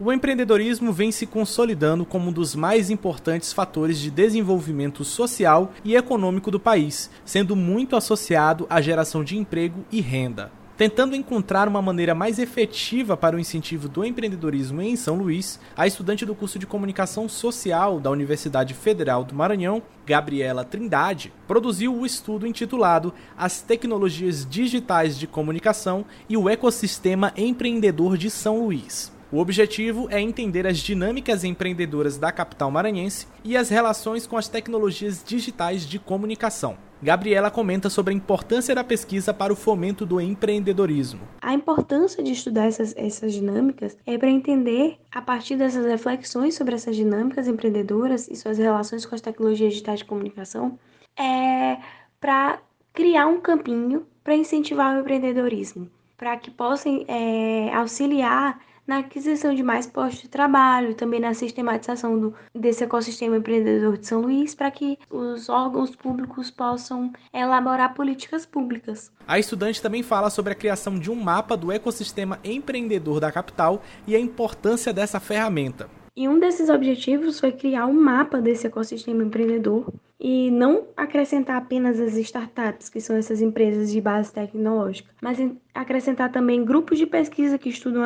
O empreendedorismo vem se consolidando como um dos mais importantes fatores de desenvolvimento social e econômico do país, sendo muito associado à geração de emprego e renda. Tentando encontrar uma maneira mais efetiva para o incentivo do empreendedorismo em São Luís, a estudante do curso de Comunicação Social da Universidade Federal do Maranhão, Gabriela Trindade, produziu o estudo intitulado As Tecnologias Digitais de Comunicação e o Ecossistema Empreendedor de São Luís. O objetivo é entender as dinâmicas empreendedoras da capital maranhense e as relações com as tecnologias digitais de comunicação. Gabriela comenta sobre a importância da pesquisa para o fomento do empreendedorismo. A importância de estudar essas, essas dinâmicas é para entender, a partir dessas reflexões sobre essas dinâmicas empreendedoras e suas relações com as tecnologias digitais de comunicação, é para criar um caminho para incentivar o empreendedorismo, para que possam é, auxiliar na aquisição de mais postos de trabalho, também na sistematização do, desse ecossistema empreendedor de São Luís, para que os órgãos públicos possam elaborar políticas públicas. A estudante também fala sobre a criação de um mapa do ecossistema empreendedor da capital e a importância dessa ferramenta. E um desses objetivos foi criar um mapa desse ecossistema empreendedor e não acrescentar apenas as startups, que são essas empresas de base tecnológica, mas acrescentar também grupos de pesquisa que estudam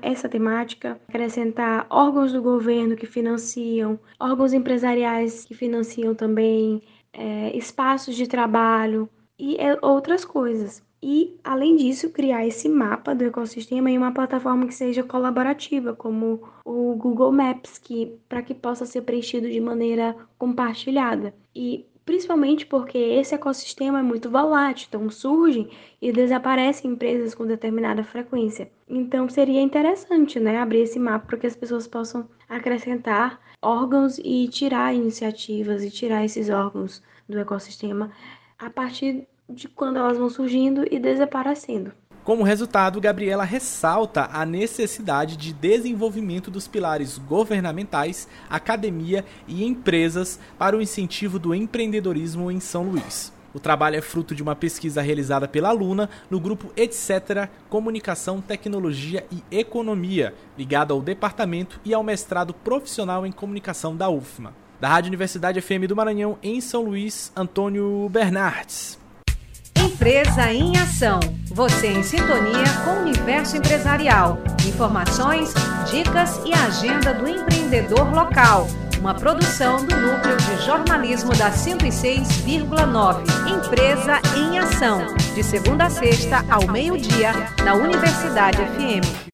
essa temática, acrescentar órgãos do governo que financiam, órgãos empresariais que financiam também, é, espaços de trabalho e é, outras coisas. E, além disso, criar esse mapa do ecossistema em uma plataforma que seja colaborativa, como o Google Maps, que para que possa ser preenchido de maneira compartilhada. E principalmente porque esse ecossistema é muito volátil, então surgem e desaparecem empresas com determinada frequência. Então seria interessante, né, abrir esse mapa para que as pessoas possam acrescentar órgãos e tirar iniciativas e tirar esses órgãos do ecossistema a partir de quando elas vão surgindo e desaparecendo. Como resultado, Gabriela ressalta a necessidade de desenvolvimento dos pilares governamentais, academia e empresas para o incentivo do empreendedorismo em São Luís. O trabalho é fruto de uma pesquisa realizada pela aluna no grupo Etc. Comunicação, Tecnologia e Economia, ligado ao departamento e ao mestrado profissional em comunicação da UFMA. Da Rádio Universidade FM do Maranhão, em São Luís, Antônio Bernardes. Empresa em Ação. Você em sintonia com o universo empresarial. Informações, dicas e agenda do empreendedor local. Uma produção do Núcleo de Jornalismo da 106,9. Empresa em Ação. De segunda a sexta, ao meio-dia, na Universidade FM.